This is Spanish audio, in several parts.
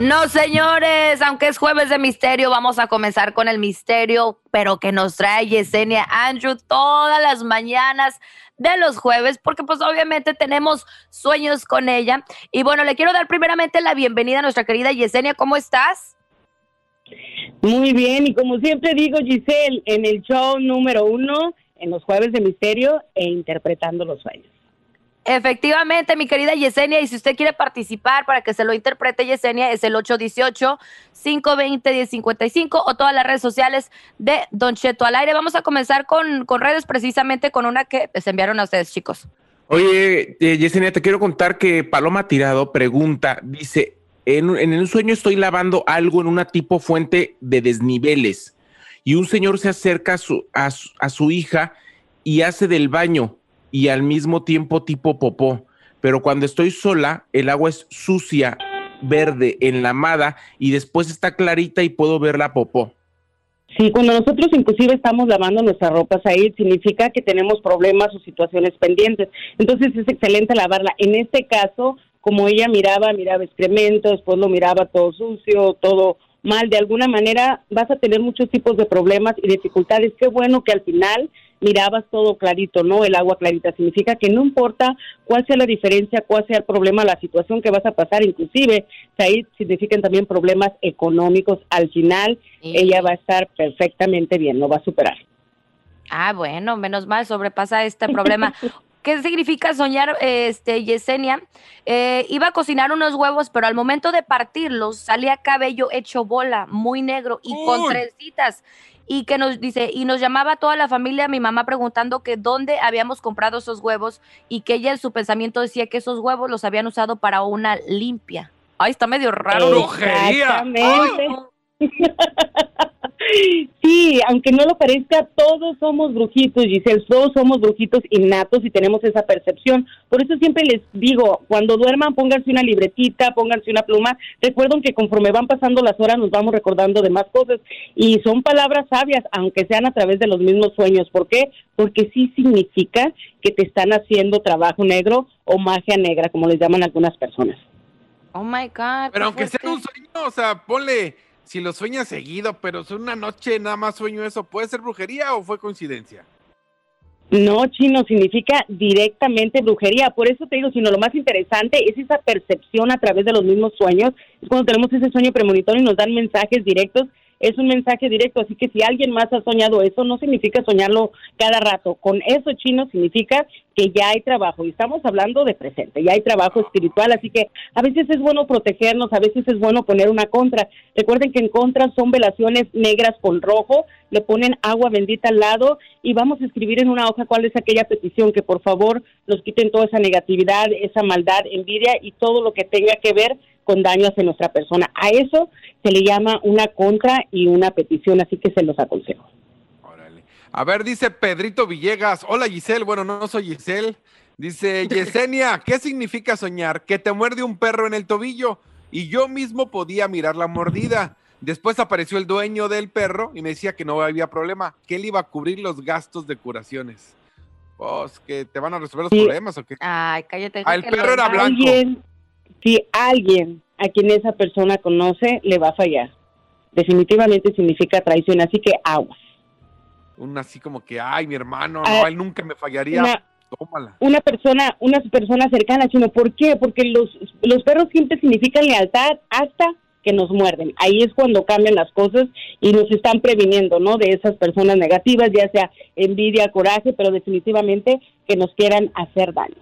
No, señores, aunque es jueves de misterio, vamos a comenzar con el misterio, pero que nos trae Yesenia Andrew todas las mañanas de los jueves, porque pues obviamente tenemos sueños con ella. Y bueno, le quiero dar primeramente la bienvenida a nuestra querida Yesenia, ¿cómo estás? Muy bien, y como siempre digo, Giselle, en el show número uno, en los jueves de misterio e interpretando los sueños. Efectivamente, mi querida Yesenia, y si usted quiere participar para que se lo interprete Yesenia, es el 818-520-1055 o todas las redes sociales de Don Cheto al aire. Vamos a comenzar con, con redes precisamente con una que les enviaron a ustedes, chicos. Oye, eh, Yesenia, te quiero contar que Paloma Tirado pregunta, dice, en, en un sueño estoy lavando algo en una tipo fuente de desniveles y un señor se acerca a su, a su hija y hace del baño y al mismo tiempo tipo popó. Pero cuando estoy sola, el agua es sucia, verde, enlamada y después está clarita y puedo ver la popó. Sí, cuando nosotros inclusive estamos lavando nuestras ropas ahí, significa que tenemos problemas o situaciones pendientes. Entonces es excelente lavarla. En este caso, como ella miraba, miraba excremento, después lo miraba todo sucio, todo mal, de alguna manera vas a tener muchos tipos de problemas y dificultades. Qué bueno que al final mirabas todo clarito, ¿no? El agua clarita. Significa que no importa cuál sea la diferencia, cuál sea el problema, la situación que vas a pasar, inclusive, ahí significan también problemas económicos. Al final, ella va a estar perfectamente bien, lo va a superar. Ah, bueno, menos mal sobrepasa este problema. ¿Qué significa soñar, este, Yesenia? Eh, iba a cocinar unos huevos, pero al momento de partirlos salía cabello hecho bola, muy negro y con trencitas y que nos dice, y nos llamaba toda la familia, mi mamá preguntando que dónde habíamos comprado esos huevos y que ella en su pensamiento decía que esos huevos los habían usado para una limpia. Ay, está medio raro. ¡Brujería! Sí, aunque no lo parezca, todos somos brujitos, Giselle, todos somos brujitos innatos y tenemos esa percepción. Por eso siempre les digo, cuando duerman, pónganse una libretita, pónganse una pluma. Recuerden que conforme van pasando las horas nos vamos recordando de más cosas y son palabras sabias, aunque sean a través de los mismos sueños. ¿Por qué? Porque sí significa que te están haciendo trabajo negro o magia negra, como les llaman algunas personas. Oh my God. Pero aunque sea un sueño, o sea, ponle si lo sueñas seguido, pero es una noche nada más sueño eso, ¿puede ser brujería o fue coincidencia? No, chino, significa directamente brujería. Por eso te digo, sino lo más interesante es esa percepción a través de los mismos sueños. Es cuando tenemos ese sueño premonitorio y nos dan mensajes directos es un mensaje directo, así que si alguien más ha soñado eso, no significa soñarlo cada rato. Con eso, chino, significa que ya hay trabajo, y estamos hablando de presente, ya hay trabajo espiritual, así que a veces es bueno protegernos, a veces es bueno poner una contra. Recuerden que en contra son velaciones negras con rojo, le ponen agua bendita al lado y vamos a escribir en una hoja cuál es aquella petición, que por favor nos quiten toda esa negatividad, esa maldad, envidia y todo lo que tenga que ver con daños en nuestra persona. A eso se le llama una contra y una petición, así que se los aconsejo. Órale. A ver, dice Pedrito Villegas. Hola Giselle, bueno, no soy Giselle. Dice Yesenia, ¿qué significa soñar? Que te muerde un perro en el tobillo y yo mismo podía mirar la mordida. Después apareció el dueño del perro y me decía que no había problema, que él iba a cubrir los gastos de curaciones. Pues, que te van a resolver los problemas o qué? Ay, cállate. Ah, el perro era blanco si alguien a quien esa persona conoce le va a fallar. Definitivamente significa traición, así que aguas. Una así como que, ay, mi hermano, no, ah, él nunca me fallaría. Una, Tómala. Una persona, una persona cercana, sino ¿por qué? Porque los, los perros siempre significan lealtad hasta que nos muerden. Ahí es cuando cambian las cosas y nos están previniendo, ¿no? De esas personas negativas, ya sea envidia, coraje, pero definitivamente que nos quieran hacer daño.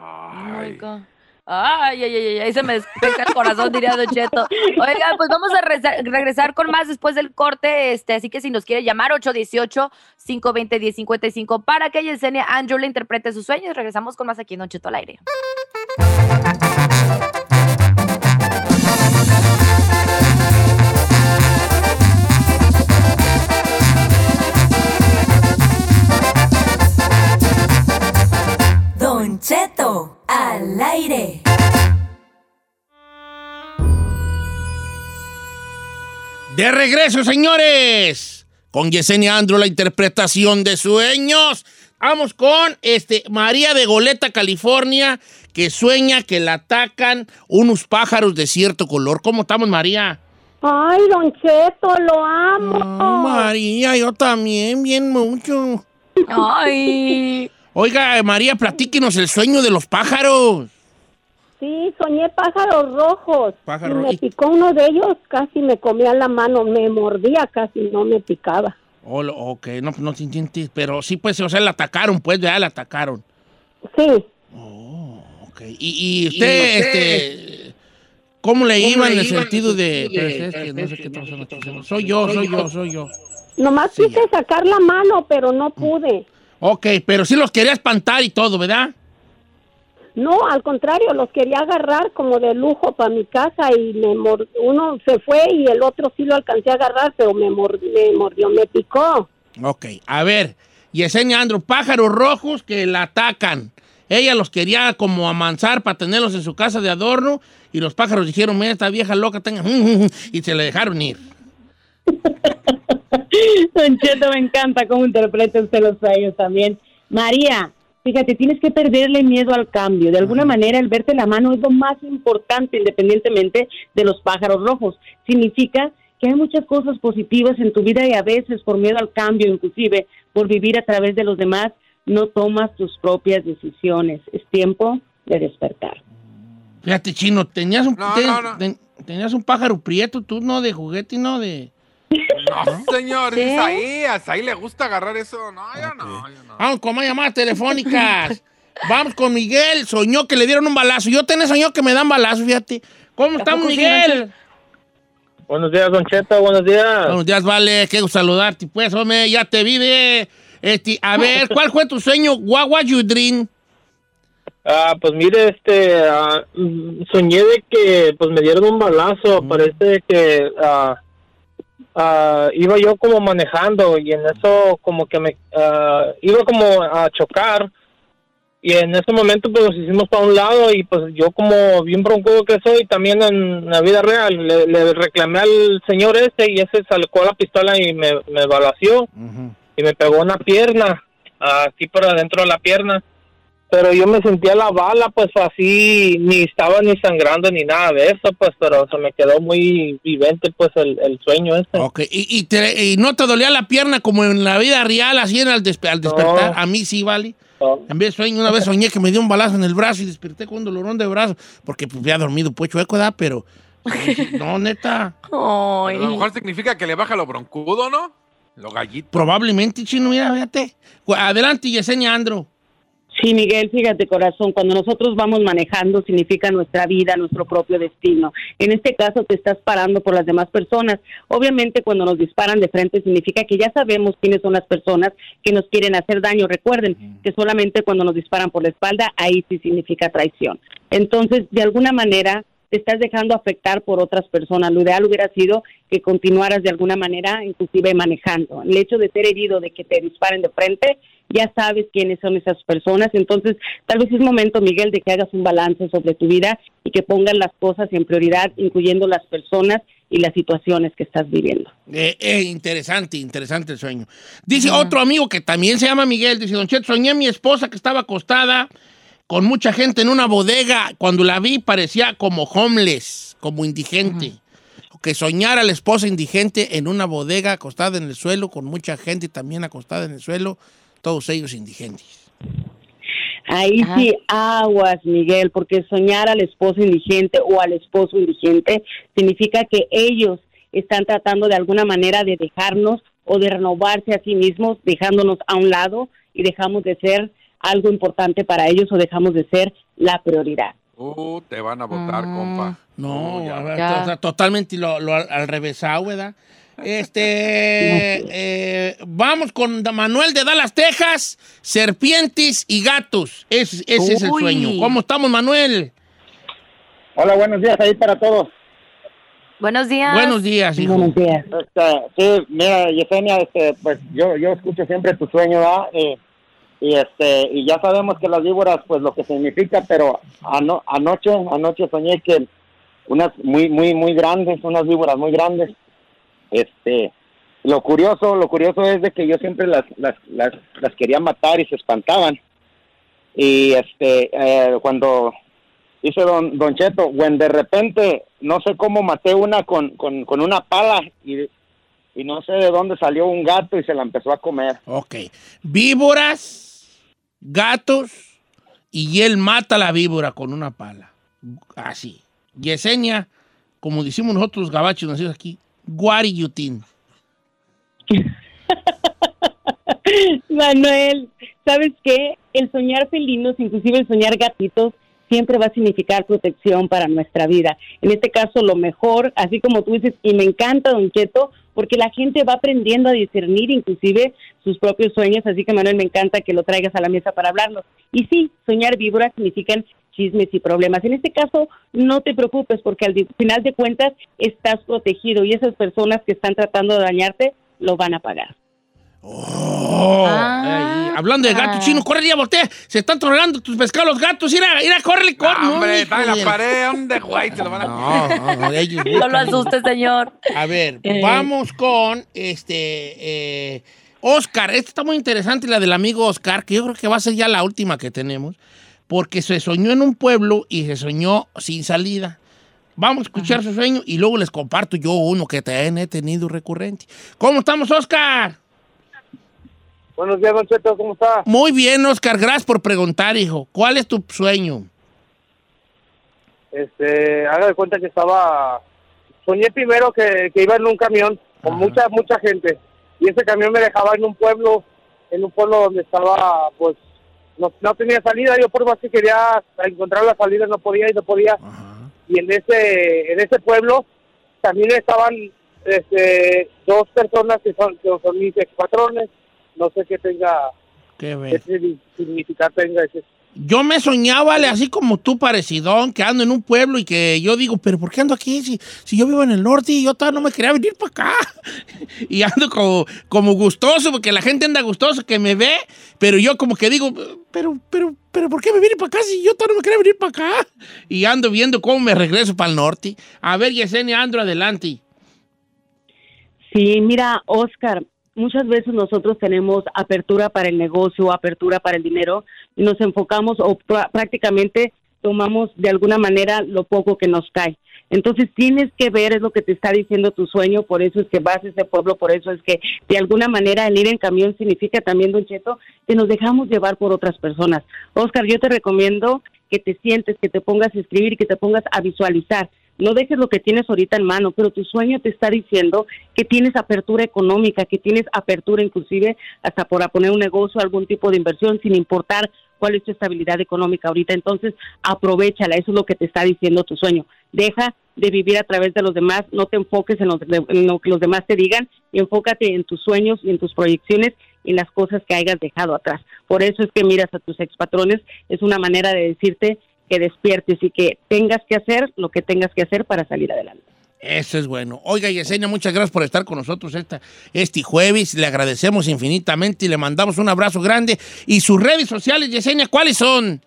Ay. Oh Ay, ay, ay, ay, ahí se me despega el corazón, diría Don Cheto. Oiga, pues vamos a regresar con más después del corte. Este, así que si nos quiere llamar, 818-520-1055 para que Yesenia le interprete sus sueños. Regresamos con más aquí en Don Cheto al aire. Don Cheto aire. De regreso, señores. Con Yesenia Andro, la interpretación de sueños. Vamos con este, María de Goleta, California, que sueña que la atacan unos pájaros de cierto color. ¿Cómo estamos, María? Ay, Don Cheto, lo amo. Ah, María, yo también, bien mucho. Ay. Oiga, María, platíquenos el sueño de los pájaros. Sí, soñé pájaros rojos. Pájaro- y me y- picó uno de ellos, casi me comía la mano, me mordía, casi no me picaba. Oh, lo- ok, no, no te entiendes, pero sí, pues, o sea, la atacaron, pues, ya la atacaron. Sí, Ok, y, y usted, este, ¿cómo le iba en el sentido de... espérese, es que no sé qué está pasando aquí. Soy yo, soy yo, soy yo. nomás Sí, quise sacar la mano, pero no pude. Ok, pero sí los quería espantar y todo, ¿verdad? No, al contrario, los quería agarrar como de lujo para mi casa y me mor- uno se fue y el otro sí lo alcancé a agarrar, pero me, mor- me mordió, me picó. Ok, a ver, Yesenia Andro, pájaros rojos que la atacan. Ella los quería como amansar para tenerlos en su casa de adorno y los pájaros dijeron, mira, esta vieja loca tenga... y se le dejaron ir. Don Cheto, me encanta cómo interpreta usted los sueños también. María, fíjate, tienes que perderle miedo al cambio. De alguna manera, el verte la mano es lo más importante, independientemente de los pájaros rojos. Significa que hay muchas cosas positivas en tu vida y a veces, por miedo al cambio, inclusive por vivir a través de los demás, no tomas tus propias decisiones. Es tiempo de despertar. Fíjate, chino, tenías un, No, ten- no, no. ten- tenías un pájaro prieto, tú no de juguete y no de... No, señor, ¿Sí? es ahí. Hasta ahí le gusta agarrar eso. No, yo no, yo no. Vamos con más llamadas telefónicas. Vamos con Miguel. Soñó que le dieron un balazo. Yo tenés soñó que me dan balazo, fíjate. ¿Cómo sí, Miguel? Buenos días, Don Cheto, buenos días. Buenos días, vale. Qué gusto saludarte. Pues, hombre, ya te vive. Este, a ver, ¿cuál fue tu sueño? What was your dream? Ah, pues mire, este, ah, mm, soñé de que pues me dieron un balazo, parece que ah, ah, iba yo como manejando y en eso como que me ah, iba como a chocar y en ese momento pues nos hicimos para un lado y pues yo como bien broncudo que soy también en la vida real le, le reclamé al señor ese y ese sacó la pistola y me, me balació y me pegó una pierna, aquí por adentro de la pierna. Pero yo me sentía la bala, pues así, ni estaba ni sangrando ni nada de eso, pues, pero se me quedó muy vivente, pues, el, el sueño ese. Ok, ¿Y, y, te- y no te dolía la pierna como en la vida real, así en al, despe- al despertar? No. A mí sí, vale. No. En vez de sueño, una vez soñé que me dio un balazo en el brazo y desperté con un dolorón de brazo, porque pues, había dormido pues chueco, ¿verdad? Pero, no, neta. Ay. A lo mejor significa que le baja lo broncudo, ¿no? Lo gallito. Probablemente, chino, mira, fíjate. Adelante, Yesenia Andro. Sí, Miguel, fíjate, corazón, cuando nosotros vamos manejando significa nuestra vida, nuestro propio destino. En este caso te estás parando por las demás personas. Obviamente cuando nos disparan de frente significa que ya sabemos quiénes son las personas que nos quieren hacer daño. Recuerden que solamente cuando nos disparan por la espalda, ahí sí significa traición. Entonces, de alguna manera te estás dejando afectar por otras personas. Lo ideal hubiera sido que continuaras de alguna manera, inclusive manejando. El hecho de ser herido, de que te disparen de frente, ya sabes quiénes son esas personas. Entonces, tal vez es momento, Miguel, de que hagas un balance sobre tu vida y que pongas las cosas en prioridad, incluyendo las personas y las situaciones que estás viviendo. Eh, eh, interesante, interesante el sueño. Dice otro amigo que también se llama Miguel, dice, Don Chet, soñé a mi esposa que estaba acostada con mucha gente en una bodega. Cuando la vi parecía como homeless, como indigente. Que soñara la esposa indigente en una bodega acostada en el suelo con mucha gente también acostada en el suelo, todos ellos indigentes. Ahí Ajá. sí aguas, Miguel, porque soñar al esposo indigente o al esposo indigente significa que ellos están tratando de alguna manera de dejarnos o de renovarse a sí mismos, dejándonos a un lado y dejamos de ser algo importante para ellos o dejamos de ser la prioridad. Uh, te van a votar, Mm. compa. No, ya. a ver, Ya. o sea, totalmente lo, lo al, al revésado, ¿verdad? Este, eh, vamos con Manuel de Dallas, Texas, serpientes y gatos. Ese, ese es el sueño. ¿Cómo estamos, Manuel? Hola, buenos días ahí para todos. Buenos días. Buenos días, hijo. Buenos días. Este, sí, mira, Yesenia, este, pues yo, yo escucho siempre tu sueño, ¿verdad? Eh, y este y ya sabemos que las víboras pues lo que significa pero ano- anoche anoche soñé que unas muy muy muy grandes unas víboras muy grandes. Este lo curioso lo curioso es de que yo siempre las las, las, las quería matar y se espantaban. Y este eh, cuando dice don don Cheto when de repente no sé cómo maté una con, con, con una pala y y no sé de dónde salió un gato y se la empezó a comer Ok. Víboras, gatos, y él mata a la víbora con una pala. Así. Yesenia, como decimos nosotros gabachos nacidos aquí, guariyutín. Manuel, ¿sabes qué? El soñar felinos, inclusive el soñar gatitos, siempre va a significar protección para nuestra vida. En este caso, lo mejor, así como tú dices, y me encanta, Don Cheto, porque la gente va aprendiendo a discernir inclusive sus propios sueños, así que Manuel, me encanta que lo traigas a la mesa para hablarlos. Y sí, soñar víboras significan chismes y problemas. En este caso, no te preocupes porque al final de cuentas estás protegido y esas personas que están tratando de dañarte lo van a pagar. Oh, Ah. hablando de gato Ah. chino, corre ya, voltea. Se están trolando tus pescados los gatos. Mira, mira, córrele, corre. Ah, hombre, está en la pared, ¿dónde, güey? Te lo van a... No, no, no, ellos No lo asuste, señor. A ver, Eh. vamos con este eh, Oscar. Esta está muy interesante, la del amigo Oscar, que yo creo que va a ser ya la última que tenemos, porque se soñó en un pueblo y se soñó sin salida. Vamos a escuchar su sueño y luego les comparto yo uno que también he tenido recurrente. ¿Cómo estamos, Oscar? Buenos días, Don Cheto, ¿cómo está? Muy bien, Oscar. Gracias por preguntar, hijo. ¿Cuál es tu sueño? Este, haga de cuenta que estaba, soñé primero que, que iba en un camión con Ajá. mucha, mucha gente. Y ese camión me dejaba en un pueblo, en un pueblo donde estaba, pues, no, no tenía salida. Yo por más que quería encontrar la salida no podía y no podía. Ajá. Y en ese, en ese pueblo también estaban este, dos personas que son, que son mis expatrones. No sé qué tenga, Qué qué ver. signi- significar tenga ese. Yo me soñaba, vale, así como tú, parecidón, que ando en un pueblo y que yo digo, pero ¿por qué ando aquí? Si, si yo vivo en el norte y yo todavía no me quería venir para acá. y ando como, como gustoso, porque la gente anda gustoso que me ve, pero yo como que digo, pero, pero, pero, ¿por qué me vine para acá si yo todavía no me quería venir para acá? Y ando viendo cómo me regreso para el norte. A ver, Yesenia, ando adelante. Sí, mira, Oscar, muchas veces nosotros tenemos apertura para el negocio, apertura para el dinero, y nos enfocamos o prá- prácticamente tomamos de alguna manera lo poco que nos cae. Entonces tienes que ver, es lo que te está diciendo tu sueño, por eso es que vas a ese pueblo, por eso es que de alguna manera el ir en camión significa también, Don Cheto, que nos dejamos llevar por otras personas. Oscar, yo te recomiendo que te sientes, que te pongas a escribir que te pongas a visualizar. No dejes lo que tienes ahorita en mano, pero tu sueño te está diciendo que tienes apertura económica, que tienes apertura inclusive hasta para poner un negocio, algún tipo de inversión, sin importar cuál es tu estabilidad económica ahorita. Entonces, aprovechala, eso es lo que te está diciendo tu sueño. Deja de vivir a través de los demás, no te enfoques en, en lo que los demás te digan, y enfócate en tus sueños y en tus proyecciones y en las cosas que hayas dejado atrás. Por eso es que miras a tus expatrones, es una manera de decirte que despiertes y que tengas que hacer lo que tengas que hacer para salir adelante. Eso es bueno. Oiga, Yesenia, muchas gracias por estar con nosotros esta, este jueves. Le agradecemos infinitamente y le mandamos un abrazo grande. Y sus redes sociales, Yesenia, ¿cuáles son?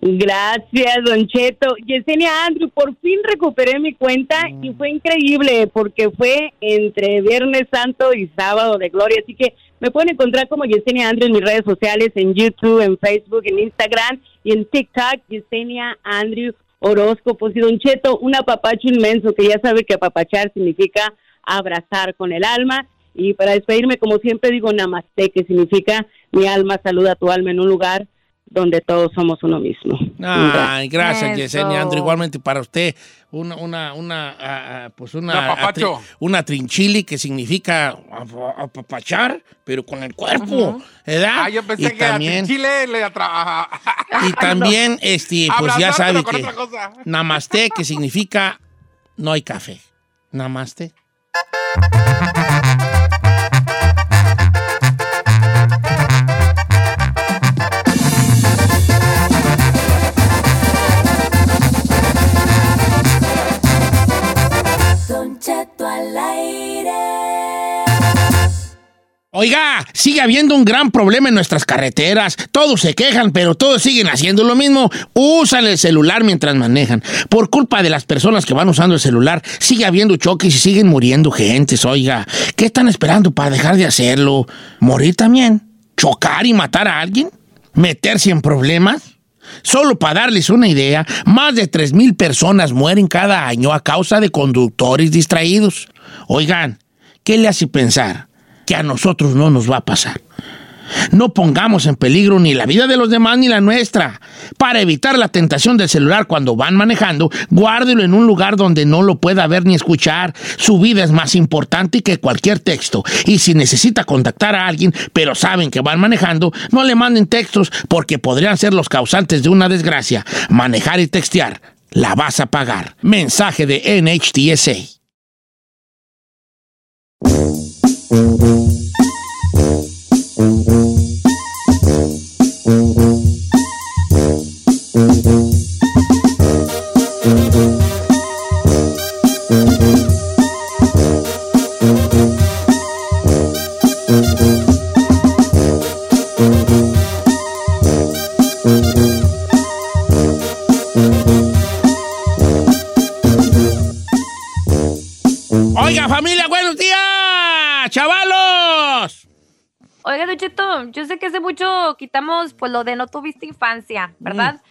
Gracias, Don Cheto. Yesenia Andrew, por fin recuperé mi cuenta y fue increíble porque fue entre Viernes Santo y Sábado de Gloria. Así que me pueden encontrar como Yesenia Andrew en mis redes sociales, en YouTube, en Facebook, en Instagram y en TikTok, Yesenia Andrew Horóscopos. Y Don Cheto, un apapacho inmenso que ya sabe que apapachar significa abrazar con el alma. Y para despedirme, como siempre digo, namaste, que significa mi alma saluda a tu alma en un lugar donde todos somos uno mismo. Ay, gracias. Yesenia Andrew. Igualmente para usted, una, una, una, ah, ah, pues una, atri- una trinchili que significa apa- apapachar, pero con el cuerpo, ¿verdad? Ah, yo pensé y que también, a Chile le atra... y también, este, pues ya sabe que namaste, que significa no hay café. Namaste. Oiga, sigue habiendo un gran problema en nuestras carreteras. Todos se quejan, pero todos siguen haciendo lo mismo. Usan el celular mientras manejan. Por culpa de las personas que van usando el celular, sigue habiendo choques y siguen muriendo gentes. Oiga, ¿qué están esperando para dejar de hacerlo? ¿Morir también? ¿Chocar y matar a alguien? ¿Meterse en problemas? Solo para darles una idea, más de 3.000 personas mueren cada año a causa de conductores distraídos. Oigan, ¿qué le hace pensar que a nosotros no nos va a pasar? No pongamos en peligro ni la vida de los demás ni la nuestra. Para evitar la tentación del celular cuando van manejando, guárdelo en un lugar donde no lo pueda ver ni escuchar. Su vida es más importante que cualquier texto. Y si necesita contactar a alguien, pero saben que van manejando, no le manden textos porque podrían ser los causantes de una desgracia. Manejar y textear, la vas a pagar. Mensaje de NHTSA. Cheto, yo sé que hace mucho quitamos pues lo de no tuviste infancia, ¿verdad?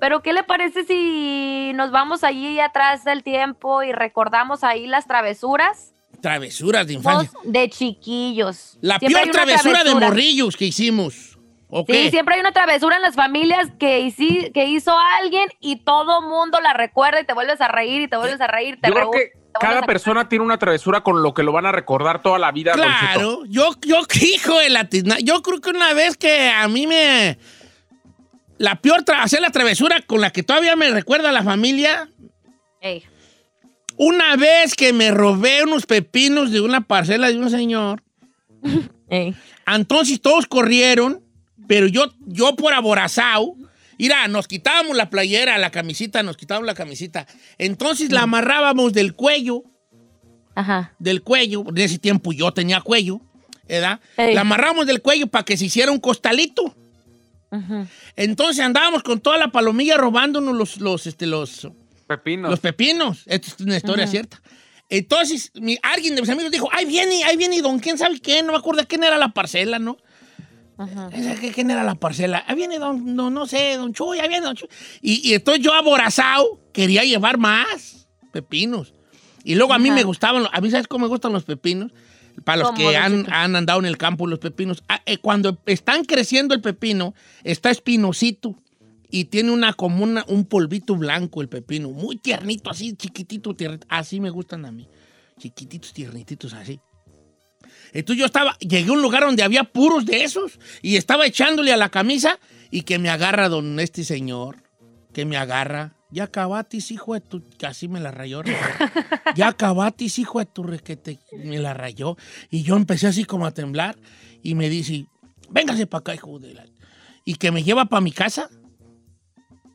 Pero ¿qué le parece si nos vamos allí atrás del tiempo y recordamos ahí las travesuras Travesuras de infancia. de chiquillos? La Siempre peor travesura de morrillos que hicimos. ¿O qué? Sí, siempre hay una travesura en las familias que, hici- que hizo alguien y todo mundo la recuerda y te vuelves a reír y te vuelves a reír. Te Yo creo que cada persona tiene una travesura con lo que lo van a recordar toda la vida. Claro, yo, yo, hijo de la tizna- Yo creo que una vez que a mí me. La peor, tra- hacer la travesura con la que todavía me recuerda a la familia. Ey. Una vez que me robé unos pepinos de una parcela de un señor. Ey. Entonces todos corrieron, pero yo, yo por aborazado. Mira, nos quitábamos la playera, la camisita, nos quitábamos la camisita. Entonces la amarrábamos del cuello Ajá. del cuello, en ese tiempo yo tenía cuello, ¿verdad? La amarramos del cuello para que se hiciera un costalito. Entonces andábamos con toda la palomilla robándonos los, los, este, los, Pepinos. los pepinos. Esta es una historia cierta. Entonces, mi- alguien de mis amigos dijo, ahí viene, ahí viene, don, quién sabe quién, no me acuerdo quién era la parcela, ¿no? ¿Qué- ¿Quién era la parcela? Ahí viene don, no, no sé, don Chuy, ahí viene don Chuy. Y, y entonces yo aborazado quería llevar más pepinos. Y luego a mí Ajá. me gustaban, a mí ¿sabes cómo me gustan los pepinos? Para los ¿Cómo, que han, han andado en el campo los pepinos. Ah, eh, cuando están creciendo el pepino, está espinosito y tiene una como una- un polvito blanco el pepino, muy tiernito, así, chiquitito, tiernito. Así me gustan a mí. Chiquititos, tiernititos, así. Entonces yo estaba, llegué a un lugar donde había puros de esos y estaba echándole a la camisa y que me agarra don este señor, que me agarra. Ya acabatis, hijo de tu... Casi me la rayó. ya acabatis, hijo de tu... requete", Me la rayó. Y yo empecé así como a temblar y me dice, véngase para acá, hijo de la... Y que me lleva para mi casa.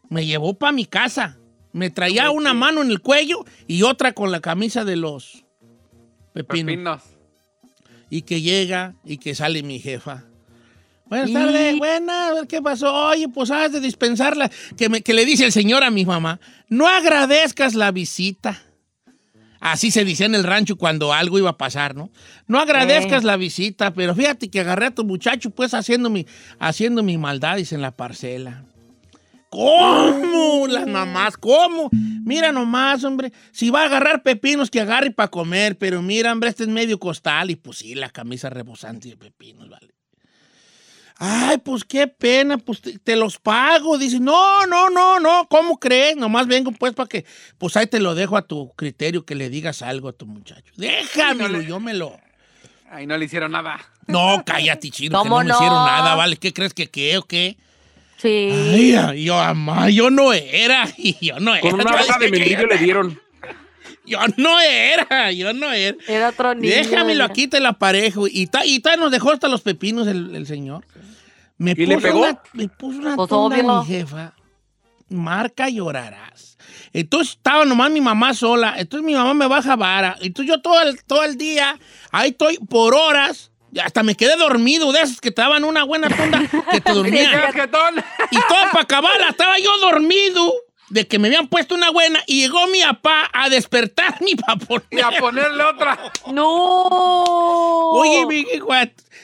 Me llevó para mi casa. Me traía una mano en el cuello y otra con la camisa de los pepinos Pepinos. Y que llega y que sale mi jefa. Buenas tardes, buenas, a ver qué pasó. Oye, pues has de dispensarla. Que, me- que le dice el señor a mi mamá, no agradezcas la visita. Así se decía en el rancho cuando algo iba a pasar, ¿no? No agradezcas la visita, pero fíjate que agarré a tu muchacho pues haciendo mi, haciendo mi maldades en la parcela. ¿Cómo? Las mamás, ¿cómo? Mira nomás, hombre. Si va a agarrar pepinos, que agarre para comer. Pero mira, hombre, este es medio costal. Y pues sí, la camisa rebosante de pepinos, vale. Ay, pues qué pena, pues te, te los pago. Dice, no, no, no, no, ¿cómo crees? Nomás vengo pues para que, pues ahí te lo dejo a tu criterio que le digas algo a tu muchacho. Déjamelo, yo me lo... Ahí no le hicieron nada. No, cállate, chino, que no ¿Cómo me no? hicieron nada, ¿vale? ¿Qué crees que qué o qué? Sí. Ay, yo, mamá, yo no era, y yo no era. Con una hoja de membrillo le dieron. Yo no era, yo no era. Era otro niño. Déjamelo era. aquí, te la parejo. Y ta, y ta nos dejó hasta los pepinos el, el señor. Me ¿Y le pegó? Una, me puso una Pues, mi jefa. Marca llorarás. Entonces estaba nomás mi mamá sola. Entonces mi mamá me baja vara. Entonces yo todo el, todo el día, ahí estoy por horas, hasta me quedé dormido de esos que te daban una buena tunda que te dormías. ¿Qué jetón? Y todo para acabar, estaba yo dormido de que me habían puesto una buena y llegó mi papá a despertarme para Y a ponerle otra. ¡No! Oye, mi hijo,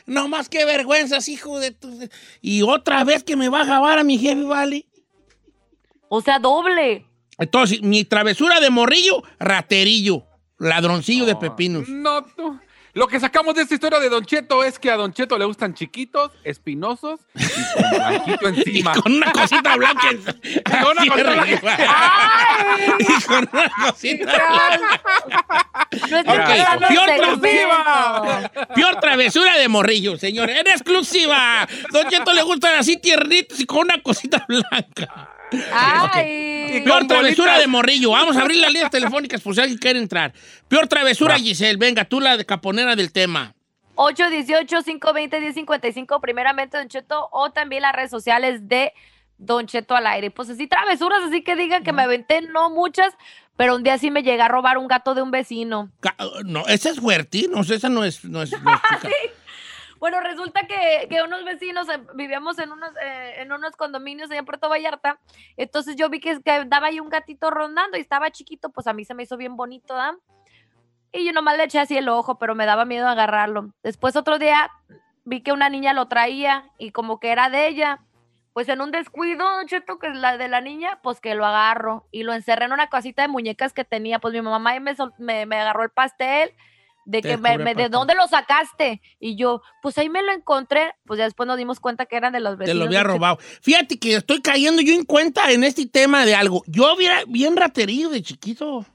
no más que vergüenzas, hijo de tu... Y otra vez que me va a jabar a mi jefe, ¿vale? O sea, doble. Entonces, mi travesura de morrillo, raterillo, ladroncillo de pepinos. No, tú. Lo que sacamos de esta historia de Don Cheto es que a Don Cheto le gustan chiquitos, espinosos y con blanquito Y encima. con una cosita blanca. en- con una cosita arriba. Y con una cosita blanca. No estoy Ok, pasando peor de travesura. Peor travesura de morrillo, señor. En exclusiva. Don Cheto le gustan así tiernitos y con una cosita blanca. Ay. Peor travesura de morrillo. Vamos a abrir las líneas telefónicas por si alguien quiere entrar. Peor travesura. Giselle. Venga, tú la de caponera del tema. 818-520-1055, primeramente Don Cheto, o también las redes sociales de Don Cheto al aire. Pues así travesuras, así que digan que me aventé, no muchas, pero un día sí me llega a robar un gato de un vecino. No, esa es fuerte. No sé, esa no es. No es, no es. Bueno, resulta que, que unos vecinos eh, vivíamos en unos, eh, en unos condominios allá en Puerto Vallarta. Entonces yo vi que, que andaba ahí un gatito rondando y estaba chiquito, pues a mí se me hizo bien bonito, ¿ah? Y yo nomás le eché así el ojo, pero me daba miedo agarrarlo. Después otro día vi que una niña lo traía y como que era de ella. Pues en un descuido, Cheto, que es la de la niña, pues que lo agarro y lo encerré en una casita de muñecas que tenía. Pues mi mamá me, me, me agarró el pastel de Te que me, de dónde lo sacaste. Y yo, pues ahí me lo encontré. Pues ya después nos dimos cuenta que eran de los Te vecinos. lo había robado. Fíjate que estoy cayendo yo en cuenta en este tema de algo. Yo hubiera bien raterío de chiquito.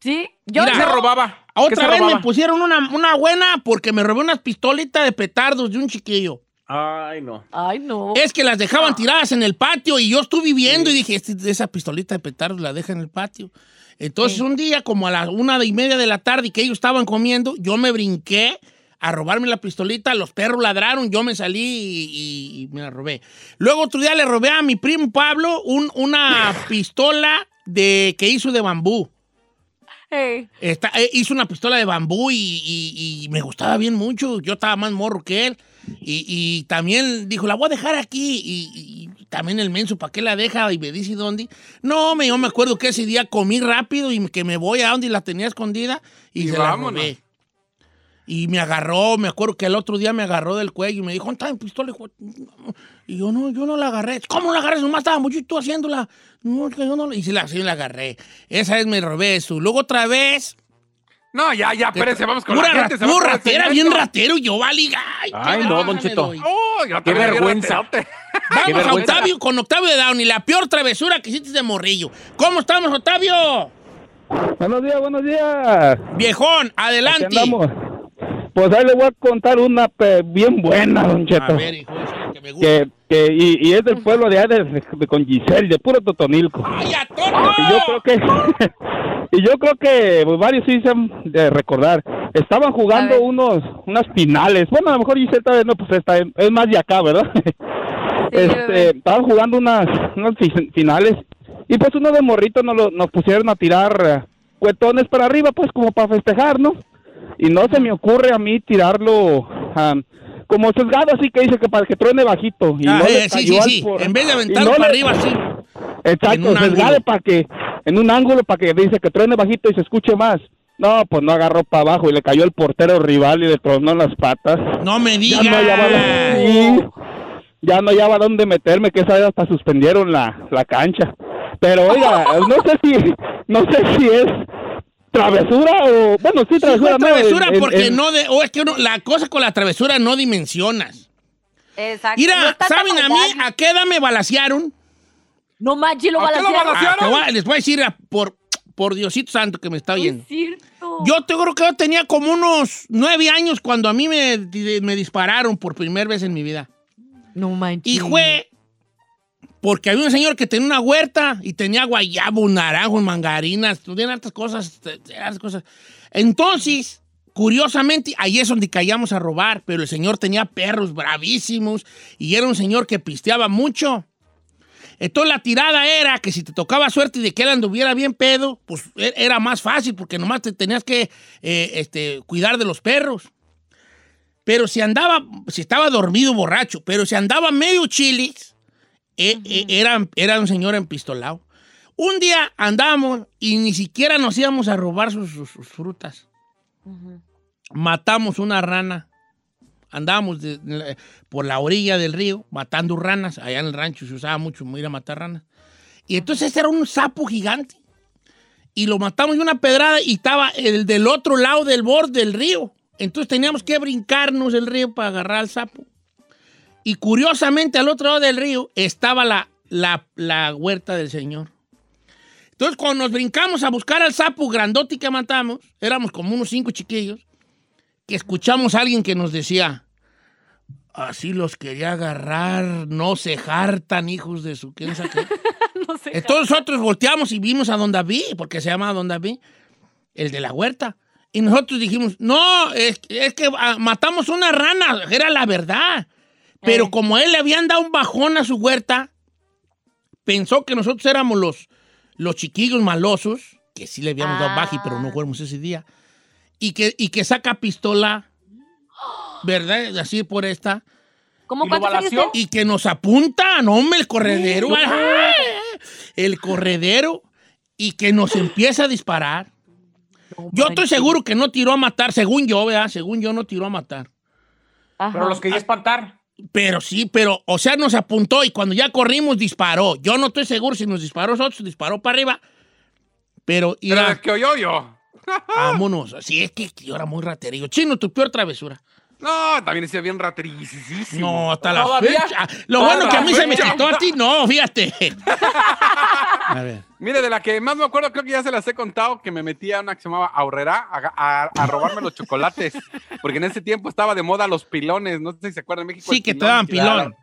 Sí, yo Mira, ¿Qué se robaba? ¿Qué Otra se vez robaba? me pusieron una, una buena porque me robé unas pistolitas de petardos de un chiquillo. Ay, no. Ay, no. Es que las dejaban tiradas en el patio y yo estuve viendo y dije, este- esa pistolita de petardos la deja en el patio. Entonces Sí. un día, como a las una y media de la tarde y que ellos estaban comiendo, yo me brinqué a robarme la pistolita, los perros ladraron, yo me salí y, y- y me la robé. Luego otro día le robé a mi primo Pablo un- una pistola de, que hizo de bambú. Hey. Esta- eh, hizo una pistola de bambú y, y- y me gustaba bien mucho. Yo estaba más morro que él. Y, y también dijo, la voy a dejar aquí. Y, y también el menso, ¿para qué la deja? Y me dice, ¿dónde? No, me, yo me acuerdo que ese día comí rápido y que me voy a donde la tenía escondida y, Y se vámonos. la robé. Y me agarró, me acuerdo que el otro día me agarró del cuello y me dijo, ¿dónde está mi pistola? hijo?" Y yo no, yo no la agarré. ¿Cómo la agarré? Nomás estaba mucho tú haciéndola. No, es que yo no la... Y sí la, sí la agarré. Esa vez me robé eso. Luego otra vez... No, ya, ya, espérense, vamos con Pura la gente. pura ratera, bien ratero, yo vale. Ay, no, don Cheto. Oh, yo Qué vergüenza. raterote. Vamos a. Octavio con Octavio de Downey, la peor travesura que hiciste de morrillo. ¿Cómo estamos, Octavio? Buenos días, buenos días. Viejón, adelante. Pues ahí le voy a contar una pe- bien buena, don A Cheto. ver, hijo, que me gusta. que, que, y, y es del pueblo de, allá de, de con Giselle, de puro Totonilco. ¡Ay, a Y yo creo que, y yo creo que pues, varios sí se han de recordar. Estaban A jugando unos, unas finales. Bueno, a lo mejor Giselle todavía no, pues está, en- es más de acá, ¿verdad? este, estaban jugando unas, unas fi- finales y pues uno de morrito nos, lo- nos pusieron a tirar eh, cuetones para arriba, pues como para festejar, ¿no? Y no se me ocurre a mí tirarlo am, como sesgado, así que dice que para que truene bajito. Y Ah, no eh, sí, sí, sí. por- En vez de aventarlo no para le- arriba, sí. Exacto, sesgado para que, en un ángulo para que dice que truene bajito y se escuche más. No, pues no agarró para abajo y le cayó el portero rival y le tronó las patas. No me Ya digas. no hallaba, sí, ya no hallaba dónde meterme, que esa vez hasta suspendieron la, la cancha. Pero oiga, no sé si, no sé si es travesura o, bueno, sí, Sí, travesura. ¿no? travesura En- porque en- no de, o es que uno- la cosa con la travesura no dimensionas. Exacto. No Mira, tanta ¿saben a mí a qué edad me balasearon? No manches, lo ¿A qué lo balancearon. balacearon? Ah, voy les voy a decir a- por, por Diosito Santo que me está No oyendo. es cierto. Yo te creo que yo tenía como unos nueve años cuando a mí me, me dispararon por primera vez en mi vida. No manches. Y fue porque había un señor que tenía una huerta y tenía guayabo, naranjo, mangarinas, tenían hartas cosas, hartas cosas. Entonces, curiosamente, ahí es donde caíamos a robar, pero el señor tenía perros bravísimos y era un señor que pisteaba mucho. Entonces la tirada era que si te tocaba suerte de que él anduviera bien pedo, pues e- era más fácil porque nomás te tenías que eh, este, cuidar de los perros. Pero si andaba, si estaba dormido, borracho, pero si andaba medio chilis, eh, eh, era, era un señor empistolado. Un día andamos y ni siquiera nos íbamos a robar sus, sus- sus frutas. Matamos una rana. Andábamos de- de la- por la orilla del río matando ranas. Allá en el rancho se usaba mucho ir a matar ranas. Y entonces este era un sapo gigante. Y lo matamos de una pedrada y estaba el del otro lado del borde del río. Entonces teníamos que brincarnos el río para agarrar al sapo. Y curiosamente al otro lado del río estaba la, la, la huerta del Señor. Entonces cuando nos brincamos a buscar al sapo grandote que matamos, éramos como unos cinco chiquillos, que escuchamos a alguien que nos decía, así los quería agarrar, no se hartan, hijos de su... ¿quién sabe qué?". No. Entonces nosotros volteamos y vimos a Don David, porque se llama Don David, el de la huerta. Y nosotros dijimos, no, es, es que ah, matamos una rana, era la verdad. Pero Eh. como él le habían dado un bajón a su huerta, pensó que nosotros éramos los, los chiquillos malosos, que sí le habíamos dado baji, pero no fuéramos ese día, y que, y que saca pistola, ¿verdad? Así por esta. ¿Cómo ¿Y cuántos años que nos apunta, no, hombre, el corredero. El corredero. Y que nos empieza a disparar. Yo estoy seguro que no tiró a matar, según yo, ¿verdad? Según yo, no tiró a matar. Ajá. Pero los quería espantar. Pero sí, pero, o sea, nos apuntó y cuando ya corrimos disparó. Yo no estoy seguro si nos disparó nosotros, disparó para arriba. Pero, Pero irá, es que oyó yo. vámonos. Sí, es que yo era muy raterillo. Chino, tu peor travesura. No, también decía bien raterísimo. No, hasta la ¿Todavía? fecha. Lo bueno que a mí se me quitó a ti, no, fíjate. A ver. Mire, de la que más me acuerdo, creo que ya se las he contado, que me metí a una que se llamaba Aurrera a, a- a robarme los chocolates. Porque en ese tiempo estaba de moda los pilones. No sé si se acuerdan en México. Sí, el que te daban pilón.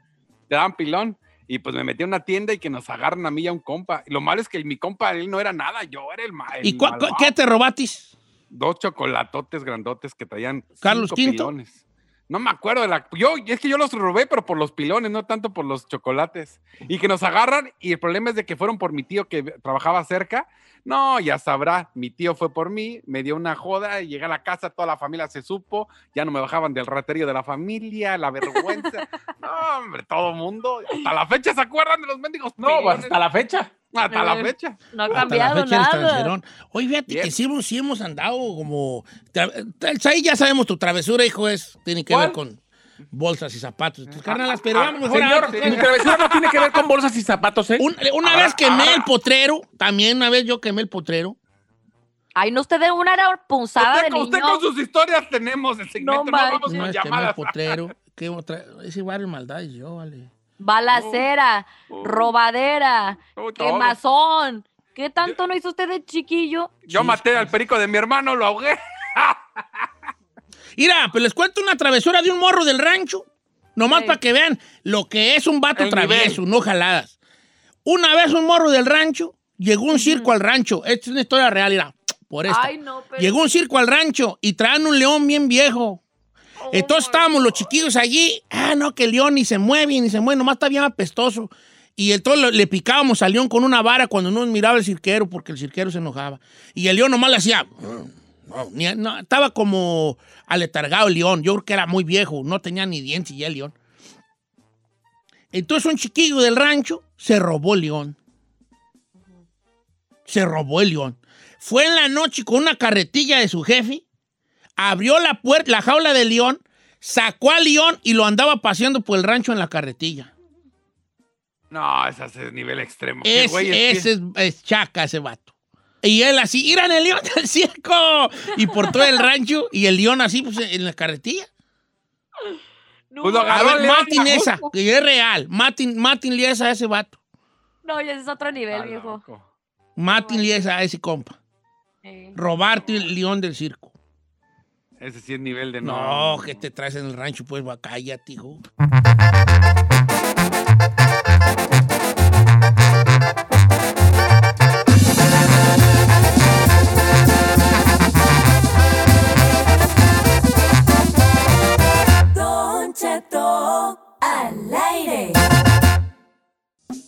Te daban pilón. Y pues me metí a una tienda y que nos agarran a mí y a un compa. Y lo malo es que mi compa, él no era nada, yo era el, ma el ¿Y cua- malvado. qué te robatis? Dos chocolatotes grandotes que traían ¿Carlos cinco V? pilones. No me acuerdo de la. Yo, es que yo los robé, pero por los pilones, no tanto por los chocolates. Y que nos agarran, y el problema es de que fueron por mi tío que trabajaba cerca. No, ya sabrá, mi tío fue por mí, me dio una joda, y llegué a la casa, toda la familia se supo, ya no me bajaban del raterío de la familia, la vergüenza. No, hombre, todo mundo. Hasta la fecha se acuerdan de los mendigos. No, pues hasta la fecha. Hasta la fecha. No ha Hasta la cambiado nada. Oye, fíjate Bien. que sí, hemos- sí hemos andado como... Ahí ya sabemos tu travesura, hijo, es, tiene que ver con bolsas y zapatos. Tus carnalas, pero ah, vamos mejor a Señor, otra. mi travesura no tiene que ver con bolsas y zapatos, ¿eh? Un- una Ahora- vez quemé ahora- el potrero, también una vez yo quemé el potrero. Ay, no usted de una punzada Usted, de con- usted niño. con sus historias tenemos el segmento. No, manches. vamos Una con vez quemé el llamadas. potrero. ¿Qué otra? Ese barrio maldades yo, vale. Balacera, Oh. robadera, Oh, todo. quemazón. ¿Qué tanto no hizo usted de chiquillo? Yo maté al perico de mi hermano, lo ahogué. Mira, pues les cuento una travesura de un morro del rancho. Nomás Sí. para que vean lo que es un vato El travieso, no jaladas. Una vez un morro del rancho, llegó un circo al rancho. Esta es una historia real, mira, por esta. Ay, no, pero... Llegó un circo al rancho y traían un león bien viejo. Oh, Entonces estábamos los chiquillos allí. Ah, no, que el león ni se mueve, ni se mueve, nomás está bien apestoso. Y entonces le picábamos al león con una vara cuando no miraba el cirquero, porque el cirquero se enojaba. Y el león nomás le hacía. "Mm, no", ni- no, estaba como aletargado el león. Yo creo que era muy viejo, no tenía ni dientes ya el león. Entonces un chiquillo del rancho se robó el león. Se robó el león. Fue en la noche con una carretilla de su jefe, abrió la puerta, la jaula del león, sacó al león y lo andaba paseando por el rancho en la carretilla. No, ese es el nivel extremo. Güey es ese es, es chaca ese vato. Y él así, ¡iran el león del circo! Y por todo el rancho, y el león así, pues, en la carretilla. No, Pues lo A ver, león esa, que es real. Matin, matin esa a ese vato. no, ya ese es otro nivel, Está viejo. loco. Matin esa a ese compa. Eh. Robarte el león del circo. Ese sí es nivel de No, que te traes en el rancho, pues, va, cállate, hijo.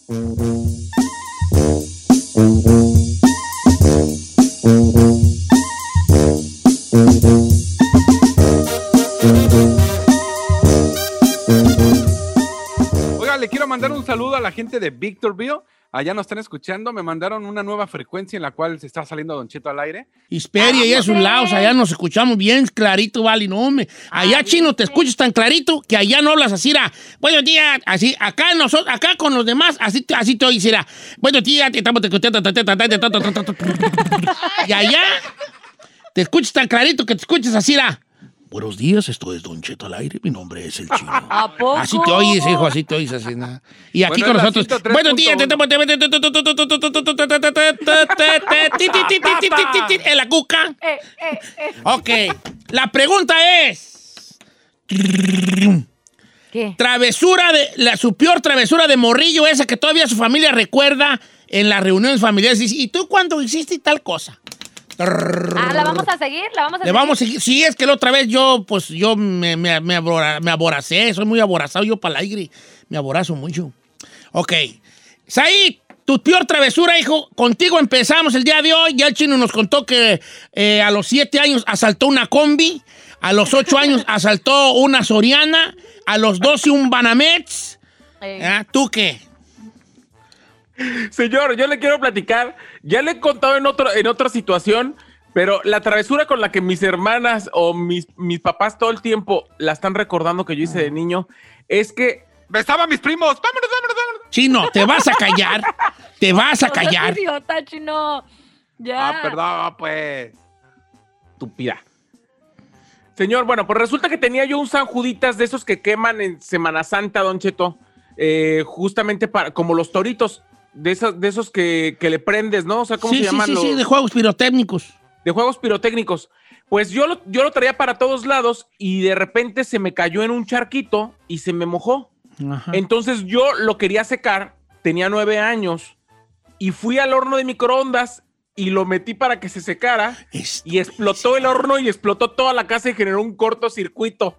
Oiga, le quiero mandar un saludo a la gente de Victorville Allá nos están escuchando, me mandaron una nueva frecuencia en la cual se está saliendo Don Cheto al aire. Hisperia y a sus lados, allá nos escuchamos bien clarito, vale, no hombre. Allá, chino, te escuchas tan clarito que allá no hablas así, era, buenos días, así, acá nosotros, acá con los demás, así, así te oís, era, buenos días, estamos y allá te escuchas tan clarito que te escuchas así, era buenos días, esto es Don Cheto al aire, mi nombre es el chino. ¿A poco? Así te oyes, hijo, así te oyes, así, nada. Y aquí Bueno, con nosotros, 103.1. buenos días, te estamos en la cuca. Eh, eh, eh. Ok, la pregunta es, ¿Qué? travesura de, la, su peor travesura de morrillo, esa que todavía su familia recuerda en las reuniones familiares. Dice, ¿Y tú cuándo hiciste tal cosa? Ah, ¿la vamos a seguir? ¿La vamos a Le seguir? vamos a seguir. Sí, es que la otra vez yo, pues, yo me, me, me, abora- me aboracé. Soy muy aborazado yo para el aire. Me aborazo mucho. Ok. Said, tu peor travesura, hijo. Contigo empezamos el día de hoy. Ya el chino nos contó que eh, a los siete años asaltó una combi. A los ocho años asaltó una Soriana. A los doce un Banamex. Eh, ¿Ah? ¿Tú qué? Señor, yo le quiero platicar. Ya le he contado en, otro, en otra situación, pero la travesura con la que mis hermanas o mis, mis papás todo el tiempo la están recordando que yo hice de niño es que ¡Besaba a mis primos! ¡Vámonos, vámonos, vámonos! Chino, te vas a callar. Te vas a no callar. idiota, chino. Ya. Ah, perdón, pues. estúpida. Señor, bueno, pues resulta que tenía yo un San Juditas de esos que queman en Semana Santa, Don Cheto. eh, justamente para, como los toritos, de esos, de esos que, que le prendes, ¿no? O sea, ¿cómo Sí, se sí, llaman? sí, los- sí, de juegos pirotécnicos. de juegos pirotécnicos. Pues yo lo, yo lo traía para todos lados y de repente se me cayó en un charquito y se me mojó. Ajá. Entonces yo lo quería secar, tenía nueve años y fui al horno de microondas y lo metí para que se secara y explotó el horno y explotó toda la casa y generó un cortocircuito.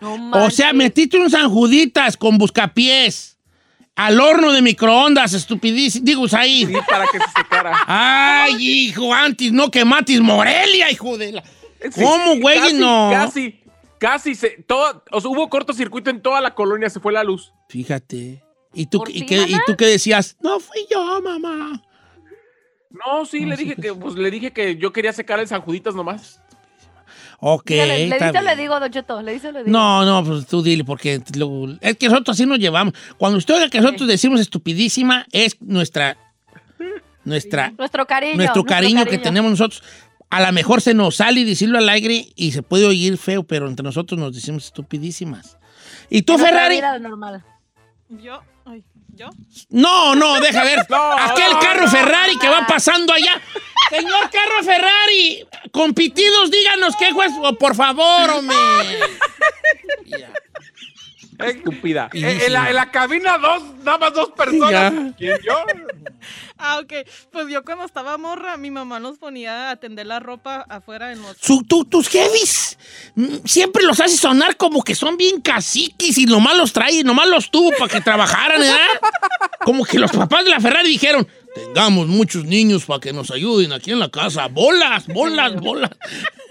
No O sea, metiste un San Juditas con buscapiés al horno de microondas, estupidísimo. Digo, ahí. Sí, para que se secara. Ay, hijo, antes no que matis Morelia, hijo de la. Sí, ¿Cómo, güey? Casi, No. Casi, casi se, todo, o sea, hubo cortocircuito en toda la colonia, se fue la luz. Fíjate. ¿Y tú, ¿Por y ti, qué, y tú qué decías? No fui yo, mamá. No, sí, le dije que, pues le dije que yo quería secar el San Juditas nomás. Ok. Dígale, le está dice o le digo, Don Cheto, le dice o le digo. No, no, pues tú dile, porque lo- es que nosotros así nos llevamos. Cuando usted oiga que nosotros decimos estupidísima, es nuestra, nuestra, Nuestro cariño. nuestro cariño, que tenemos nosotros. A lo mejor se nos sale decirlo al aire y se puede oír feo, pero entre nosotros nos decimos estupidísimas. ¿Y tú, Ferrari? normal. Yo, yo. No, no, deja ver. No, Aquel no, carro no, Ferrari que va pasando allá. Señor carro Ferrari, compitidos, díganos qué juez, oh, por favor, hombre. Ya. Estúpida. Eh, En la, en la cabina dos, nada más dos personas. ¿Quién yo? Ah, ok. Pues yo cuando estaba morra, mi mamá nos ponía a atender la ropa afuera en los... Su- tu- tus heavies mm, siempre los hace sonar como que son bien caciques y nomás los trae, nomás los tuvo para que trabajaran, ¿verdad? Como que los papás de la Ferrari dijeron, tengamos muchos niños para que nos ayuden aquí en la casa. Bolas, bolas, bolas.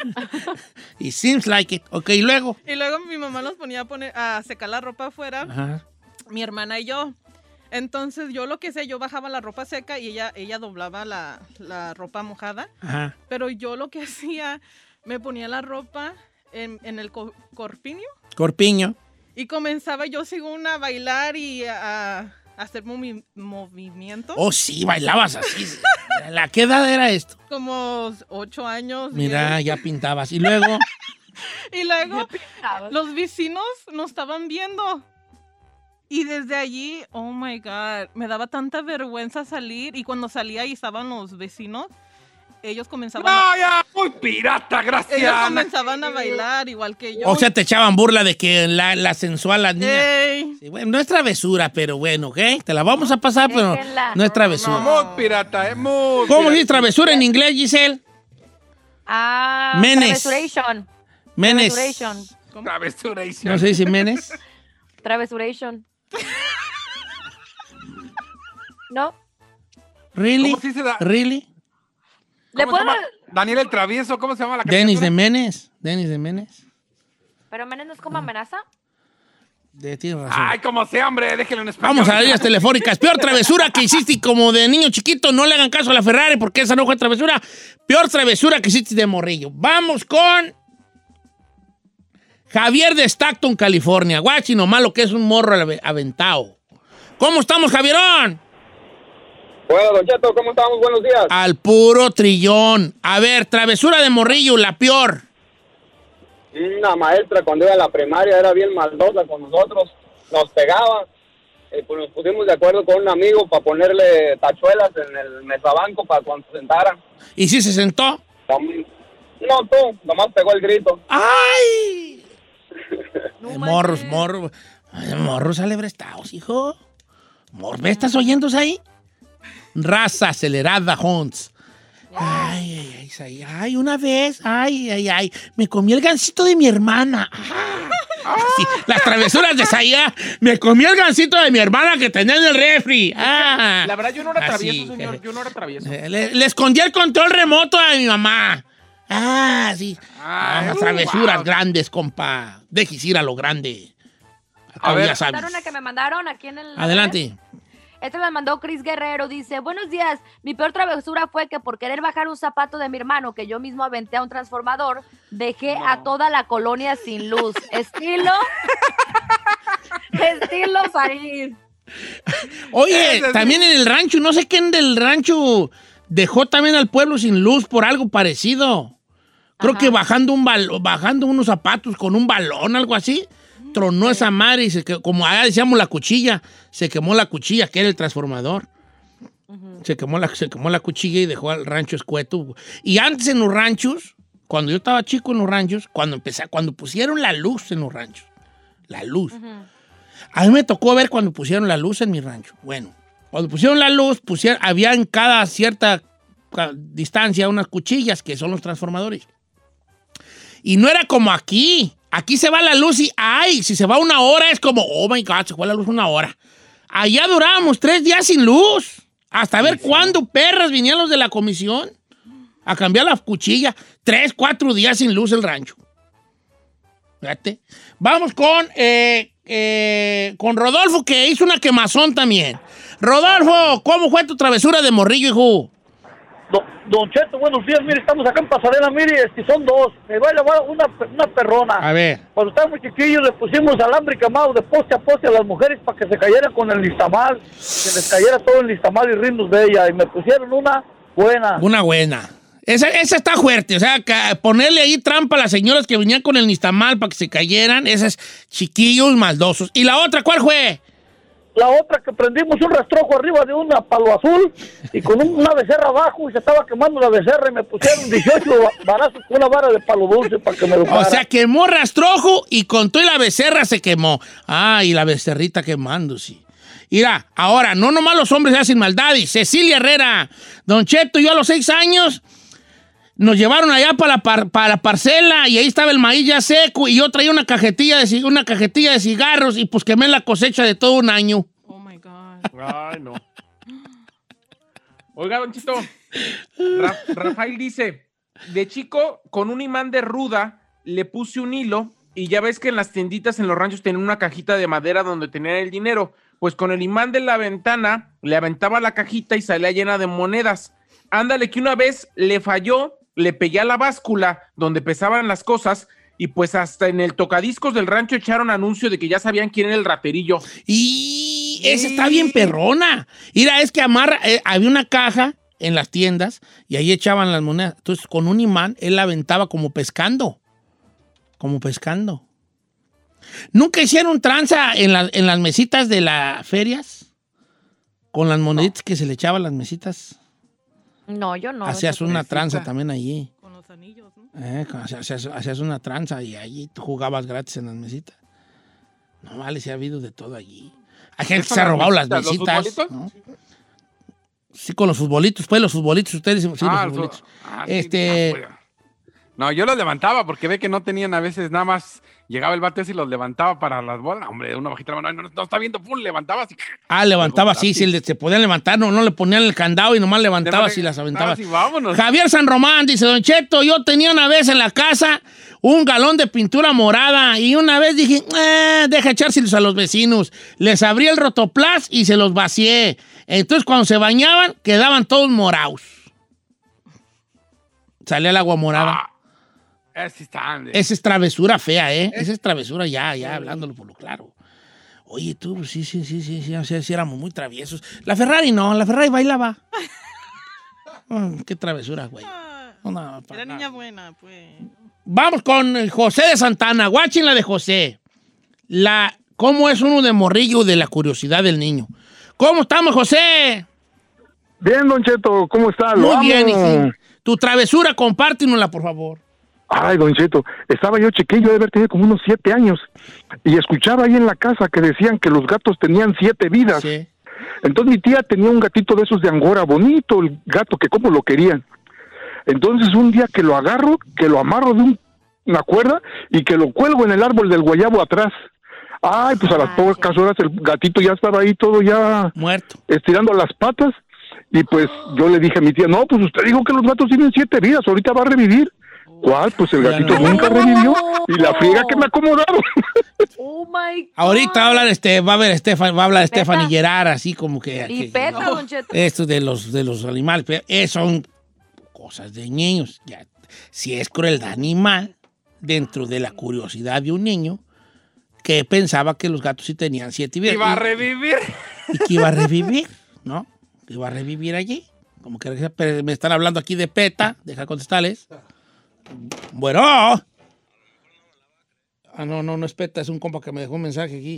y seems like it. Ok, y luego. Y luego mi mamá nos ponía a, poner, a secar la ropa afuera, Ajá. mi hermana y yo. Entonces yo lo que sé, yo bajaba la ropa seca y ella, ella doblaba la, la ropa mojada. Ajá. Pero yo lo que hacía, me ponía la ropa en, en el co- corpiño Corpiño. y comenzaba yo según a bailar y a, a hacer movi- movimientos. Oh, sí, bailabas así. ¿La qué edad era esto? Como ocho años. Mira, diez. ya pintabas. Y luego, Y luego los vecinos nos estaban viendo. Y desde allí, oh my God, me daba tanta vergüenza salir. Y cuando salía y estaban los vecinos, ellos comenzaban, No, a, ya, muy pirata, ellos gracias. comenzaban a bailar igual que yo. o sea, te echaban burla de que la, la sensual, la niña. Ey, Sí, bueno, no es travesura, pero bueno, ¿ok? Te la vamos a pasar, pero Déjenla. no es No, travesura. muy pirata, es muy ¿Cómo dice travesura en inglés, Giselle? Ah, Menes. Travesuration. Menes. Travesuration. Travesuration. ¿No se dice menes? Travesuration. ¿No? ¿Really? ¿Cómo se dice? da- ¿Really? ¿Le. Daniel el Travieso, ¿cómo se llama la Denis de? Menes. Denis de Menes. ¿Pero Menes no es como amenaza? De, tienes razón. Ay, como sea, hombre, déjenlo en español. Vamos a las líneas telefónicas. Peor travesura que hiciste y como de niño chiquito, no le hagan caso a la Ferrari porque esa no fue travesura. Peor travesura que hiciste de morrillo. Vamos con Javier de Stockton, California. Guachi, nomás lo que es un morro ave- aventado. ¿Cómo estamos, Javierón? Bueno, Don Cheto, ¿cómo estamos? Buenos días. Al puro trillón. A ver, travesura de morrillo, la peor. Una maestra cuando iba a la primaria era bien maldosa con nosotros, nos pegaba. Eh, pues nos pusimos de acuerdo con un amigo para ponerle tachuelas en el mesabanco para cuando se sentara. ¿Y si se sentó? No, tú, nomás pegó el grito. ¡Ay! Eh, morros, morros. Morros alebrestados, hijo. Mor- ¿Me estás oyendo ahí? Raza acelerada, Hunts. Ay, ay, ay, ay, ay, una vez, ay, ay, ay, me comí el gansito de mi hermana. Ah, sí, las travesuras de Saya, me comí el gansito de mi hermana que tenía en el refri. Ah, La verdad, yo no era Así, travieso, señor. Yo no era travieso. eh, le, le escondí el control remoto a mi mamá. Ah, sí. Ah, uh, travesuras wow. grandes, compa. Dejes ir a lo grande. A ver, ya sabes. Una que me mandaron aquí en el. Adelante. Este me mandó Chris Guerrero. Dice: Buenos días. Mi peor travesura fue que por querer bajar un zapato de mi hermano que yo mismo aventé a un transformador, dejé a toda la colonia sin luz. Estilo. Estilo París. Oye, también en el rancho, no sé quién del rancho dejó también al pueblo sin luz por algo parecido. Creo que bajando, un bal- bajando unos zapatos con un balón, algo así, tronó esa madre y se que- como allá decíamos la cuchilla, se quemó la cuchilla, que era el transformador. Se quemó, la, se quemó la cuchilla y dejó al rancho escueto. Y antes en los ranchos, cuando yo estaba chico en los ranchos, cuando empecé, cuando pusieron la luz en los ranchos, la luz. A mí me tocó ver cuando pusieron la luz en mi rancho. Bueno, cuando pusieron la luz, pusieron, había en cada cierta distancia unas cuchillas que son los transformadores. Y no era como aquí. Aquí se va la luz y, ay, si se va una hora es como, oh my God, se fue la luz una hora. Allá durábamos tres días sin luz. Hasta ver cuándo perras vinían los de la comisión a cambiar la cuchilla. Tres, cuatro días sin luz el rancho. Fíjate. Vamos con, eh, eh, con Rodolfo, que hizo una quemazón también. Rodolfo, ¿cómo fue tu travesura de morrillo, hijo? Don, don Cheto, buenos días. Mire, estamos acá en Pasadena. Mire, este, son dos. Me va a llevar una, una perrona. A ver. Cuando estábamos chiquillos le pusimos alambre camado de poste a poste a las mujeres para que se cayeran con el listamal. Que les cayera todo el listamal y rindos de ella. Y me pusieron una buena. Una buena. Esa, esa está fuerte, o sea, ponerle ahí trampa a las señoras que venían con el nistamal para que se cayeran, esas chiquillos maldosos. ¿Y la otra cuál fue? La otra que prendimos un rastrojo arriba de una palo azul y con un- una becerra abajo y se estaba quemando la becerra y me pusieron 18 barazos con una vara de palo dulce para que me O educara. sea, quemó rastrojo y con todo y la becerra se quemó. Ah, y la becerrita quemándose. Mira, ahora, no nomás los hombres hacen maldades. Cecilia Herrera, Don Cheto, yo a los seis años nos llevaron allá para la, par- para la parcela y ahí estaba el maíz ya seco y yo traía una cajetilla de, una cajetilla de cigarros y pues quemé la cosecha de todo un año. Ay, no. Oiga, Don Chito. Ra- Rafael dice: De chico, con un imán de ruda, le puse un hilo. Y ya ves que en las tienditas en los ranchos tenían una cajita de madera donde tenían el dinero. Pues con el imán de la ventana le aventaba la cajita y salía llena de monedas. Ándale, que una vez le falló, le pegué a la báscula donde pesaban las cosas. Y pues hasta en el tocadiscos del rancho echaron anuncio de que ya sabían quién era el raterillo. Y esa está bien perrona. Mira, es que amarra, eh, había una caja en las tiendas y ahí echaban las monedas. Entonces, con un imán, él la aventaba como pescando. Como pescando. ¿Nunca hicieron tranza en, la- en las mesitas de las ferias? Con las moneditas que se le echaban las mesitas. No, yo no. Hacías una no. tranza también allí. Eh, hacías, hacías- hacías una tranza y allí tú jugabas gratis en las mesitas. No vale, se ha habido de todo allí. Hay gente que ¿Son se ha robado las mesitas, los? ¿no? Sí, con los futbolitos, pues los futbolitos, ustedes sí, Ah, los los- futbolitos. ah, sí, este, No, yo los levantaba porque ve que no tenían a veces nada más Llegaba el bate y los levantaba para las bolas. Hombre, una bajita la mano. No, no está viendo, pum, levantaba así. Ah, levantaba así, si le- se podían levantar, no, no le ponían el candado y nomás levantabas y las aventabas. Ah, sí, vámonos. Javier San Román dice, Don Cheto, yo tenía una vez en la casa un galón de pintura morada y una vez dije, eh, deja echárselos a los vecinos. Les abrí el rotoplas y se los vacié. Entonces cuando se bañaban quedaban todos morados. Salía el agua morada. Están. Esa es travesura fea, ¿eh? Esa es travesura ya, ya hablándolo por lo claro. Oye, tú, pues, sí, sí, sí, sí, sí, o sea, sí éramos muy traviesos. La Ferrari no, la Ferrari bailaba. Ah, qué travesura, güey. No, no, para Era nada. niña buena, pues. Vamos con José de Santana. Guachen la de José. La, ¿Cómo es uno de morrillo de la curiosidad del niño? ¿Cómo estamos, José? Bien, Don Cheto, ¿cómo está? Lo Muy bien. Tu travesura, compártenosla, por favor. Ay, Don Cheto, estaba yo chiquillo, de haber tenido como unos siete años, y escuchaba ahí en la casa que decían que los gatos tenían siete vidas. Entonces mi tía tenía un gatito de esos de Angora, bonito, el gato que como lo querían. Entonces un día que lo agarro, que lo amarro de un- una cuerda y que lo cuelgo en el árbol del guayabo atrás. Ay, pues a las pocas horas el gatito ya estaba ahí todo ya muerto, estirando las patas. Y pues yo le dije a mi tía, no, pues usted dijo que los gatos tienen siete vidas, ahorita va a revivir. ¿Cuál? Pues el gatito nunca revivió y la friega que me acomodaron. Oh my Ahorita hablan, este, va a ver Estefan, va a hablar Estefan y Gerard, así como que. Y que- peta, Don Cheto. Esto de los, de los animales, pero eh, son cosas de niños. Ya, si es crueldad animal, dentro de la curiosidad de un niño que pensaba que los gatos sí tenían siete vidas. Iba a Y- revivir. y que iba a revivir, ¿no? Que iba a revivir allí. Como que pero me están hablando aquí de PETA, deja contestarles. Bueno. Ah, no, no, no es PETA, es un compa que me dejó un mensaje aquí.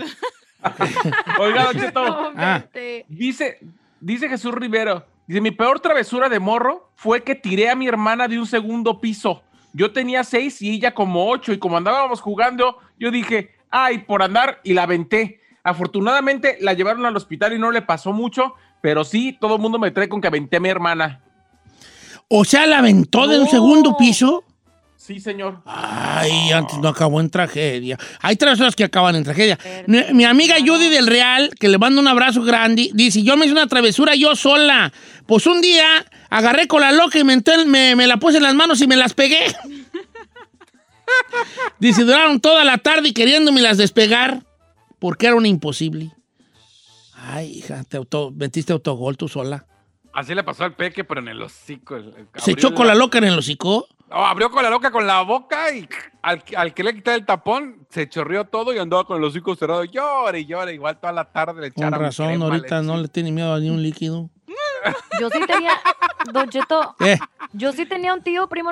Oiga, Don Cheto. Ah. Dice, dice Jesús Rivero, dice, mi peor travesura de morro fue que tiré a mi hermana de un segundo piso. Yo tenía seis y ella como ocho y como andábamos jugando, yo dije, ay, por andar y la aventé. Afortunadamente la llevaron al hospital y no le pasó mucho, pero sí, todo el mundo me trae con que aventé a mi hermana. O sea, la aventó de un segundo piso. Sí, señor. Ay, antes no acabó en tragedia. Hay travesuras que acaban en tragedia. Mi, mi amiga Judy del Real, que le mando un abrazo grande, dice, yo me hice una travesura yo sola. Pues un día agarré con la loca y me, entré- me, me la puse en las manos y me las pegué. dice, duraron toda la tarde y queriéndome las despegar porque era un imposible. Ay, hija, te auto, metiste autogol tú sola. Así le pasó al peque, pero en el hocico. el- el- ¿Se echó con la loca en el hocico? No, abrió con la loca con la boca y al, al que le quité el tapón se chorreó todo y andaba con el hocico cerrado. Llora y llora, igual toda la tarde le Con razón, crema, ahorita le- no le tiene miedo a ni un líquido. Yo sí tenía, Don Cheto, ¿Qué? yo sí tenía un tío primo,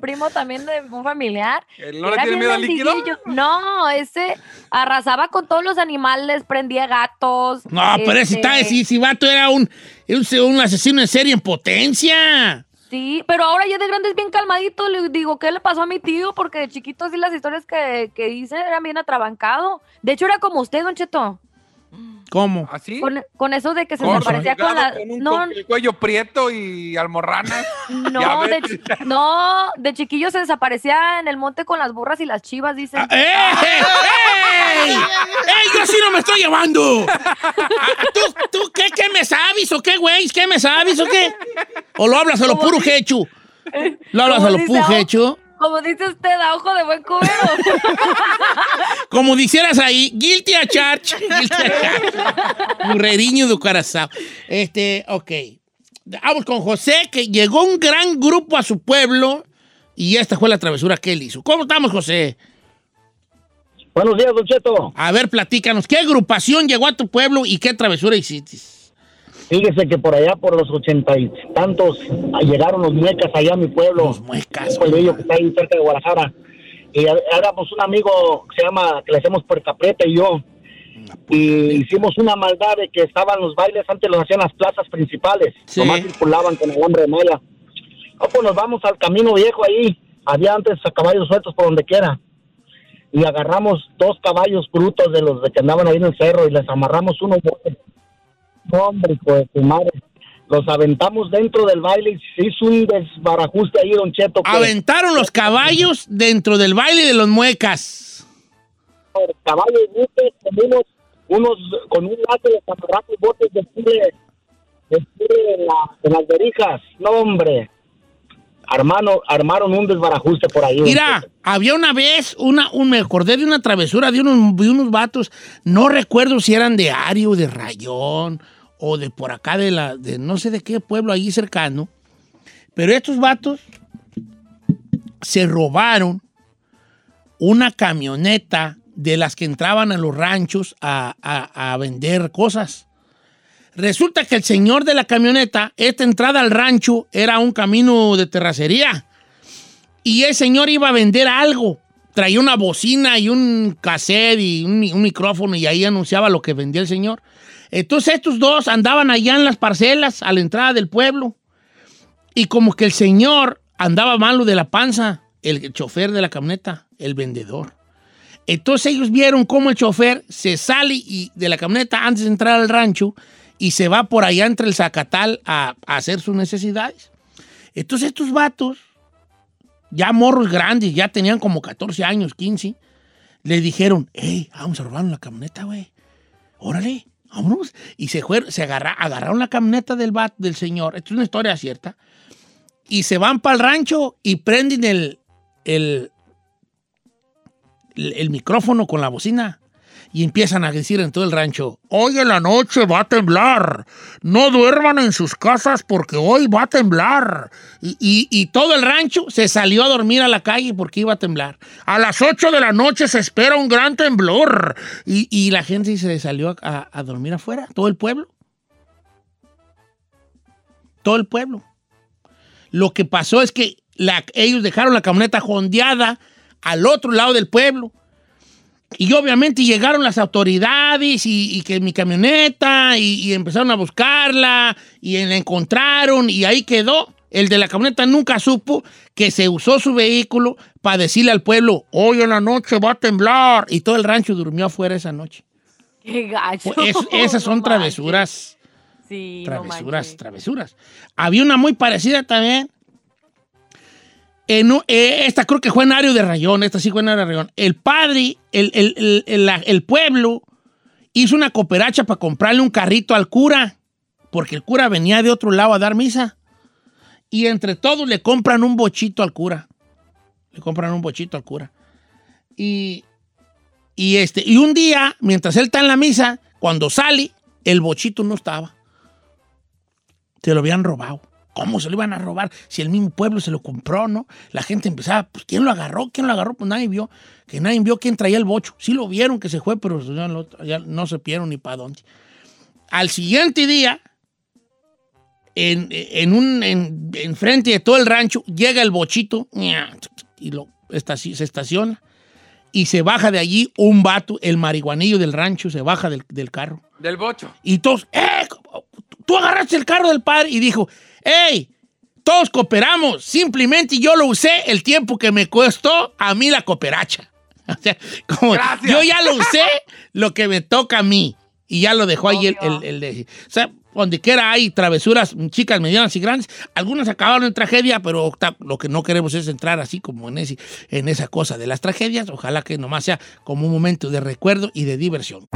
primo también de un familiar. ¿Él no le tiene miedo al líquido? No, ese arrasaba con todos los animales, prendía gatos. No, pero ese está, si, si vato era un, un, un asesino en serie en potencia. Sí, pero ahora ya de grande es bien calmadito. Le digo, ¿qué le pasó a mi tío? Porque de chiquito sí las historias que, que hice eran bien atrabancado. De hecho, era como usted, Don Cheto. ¿Cómo? ¿Así? Con, con eso de que se Gordo, desaparecía con la... delgado, con un No, con el cuello prieto y almorranas. No de, chi- no, de chiquillo se desaparecía en el monte con las burras y las chivas, dicen. ¡Ey! ¡Ey! ¡Ey! Yo sí no me estoy llevando. Ah, ¿Tú, tú qué, qué me sabes o qué, güey? ¿Qué me sabes o qué? ¿O lo hablas a lo puro hecho? ¿Lo hablas a lo puro hecho? Como dice usted, a ojo de buen cubero. Como dijeras ahí, guilty a charge. Guilty a charge. De Curazao. Este, ok. Vamos con José, que llegó un gran grupo a su pueblo y esta fue la travesura que él hizo. ¿Cómo estamos, José? Buenos días, Don Cheto. A ver, platícanos, ¿qué agrupación llegó a tu pueblo y qué travesura hiciste? Fíjese que por allá, por los ochenta y tantos, llegaron los muecas allá a mi pueblo. Los muecas. Un pueblillo que está ahí cerca de Guadalajara. Y éramos un amigo que se llama, que le hacemos Puercaprieta y yo. Y hicimos una maldad de que estaban los bailes, antes los hacían las plazas principales. Sí. Nomás circulaban con el hombre de malla. Ah, pues nos vamos al camino viejo ahí. Había antes caballos sueltos por donde quiera. Y agarramos dos caballos brutos de los de que andaban ahí en el cerro y les amarramos uno. No, hombre, hijo de tu madre. los aventamos dentro del baile y se hizo un desbarajuste ahí, Don Cheto. que- Aventaron los caballos dentro del baile de los muecas. caballos con unos, unos con un lazo les amarramos botes de chile, de chile en, la- en las verijas. No, hombre. Armano, armaron un desbarajuste por ahí. Mira, había una vez, una, un, me acordé de una travesura de unos, de unos vatos, no recuerdo si eran de Ario, de Rayón, o de por acá de la, de no sé de qué pueblo allí cercano, pero estos vatos se robaron una camioneta de las que entraban a los ranchos a, a- a vender cosas. Resulta que el señor de la camioneta, esta entrada al rancho era un camino de terracería. Y el señor iba a vender algo. Traía una bocina y un cassette y un, un micrófono y ahí anunciaba lo que vendía el señor. Entonces estos dos andaban allá en las parcelas a la entrada del pueblo. Y como que el señor andaba malo de la panza, el chofer de la camioneta, el vendedor. Entonces ellos vieron cómo el chofer se sale y- de la camioneta antes de entrar al rancho y se va por allá entre el zacatal a, hacer sus necesidades. Entonces estos vatos, ya morros grandes, ya tenían como 14 años, 15, le dijeron, hey, vamos a robar la camioneta, güey. Órale, vámonos. Y se, fueron, se agarra- agarraron la camioneta del, vato, del señor, esto es una historia cierta, y se van para el rancho y prenden el, el, el micrófono con la bocina y empiezan a decir en todo el rancho, hoy en la noche va a temblar, no duerman en sus casas porque hoy va a temblar. Y, todo el rancho se salió a dormir a la calle porque iba a temblar. A las 8 de la noche se espera un gran temblor. Y, la gente se salió a, dormir afuera, todo el pueblo. Todo el pueblo. Lo que pasó es que ellos dejaron la camioneta jondeada al otro lado del pueblo. Y obviamente llegaron las autoridades y, y que mi camioneta y, y empezaron a buscarla y la encontraron y ahí quedó. El de la camioneta nunca supo que se usó su vehículo para decirle al pueblo, hoy en la noche va a temblar. Y todo el rancho durmió afuera esa noche. Qué gacho. Pues es- esas son No travesuras. manches. Sí, Travesuras, travesuras. Había una muy parecida también. Eh, esta creo que fue en Ario de Rayón, esta sí fue en Ario de Rayón. El padre, el, el- el- el pueblo, hizo una cooperacha para comprarle un carrito al cura, porque el cura venía de otro lado a dar misa. Y entre todos le compran un bochito al cura. Le compran un bochito al cura. Y, y, este, y un día, mientras él está en la misa, cuando sale, el bochito no estaba. Se lo habían robado. ¿Cómo se lo iban a robar? Si el mismo pueblo se lo compró, ¿no? La gente empezaba, pues ¿quién lo agarró? ¿Quién lo agarró? Pues nadie vio. Que nadie vio quién traía el bocho. Sí lo vieron que se fue, pero ya, lo- ya no se vieron ni para dónde. Al siguiente día, en, en un, en, enfrente de todo el rancho, llega el bochito y lo se estaciona. Y se baja de allí un vato, el marihuanillo del rancho, se baja del, del carro. Del bocho. Y todos, ¡eh! Tú agarraste el carro del padre y dijo, ¡hey! Todos cooperamos. Simplemente yo lo usé el tiempo que me costó a mí la cooperacha. O sea, como Gracias. yo ya lo usé lo que me toca a mí. Y ya lo dejó ahí el, el, el. O sea, donde quiera hay travesuras chicas, medianas y grandes. Algunas acabaron en tragedia, pero lo que no queremos es entrar así como en, ese, en esa cosa de las tragedias. Ojalá que nomás sea como un momento de recuerdo y de diversión.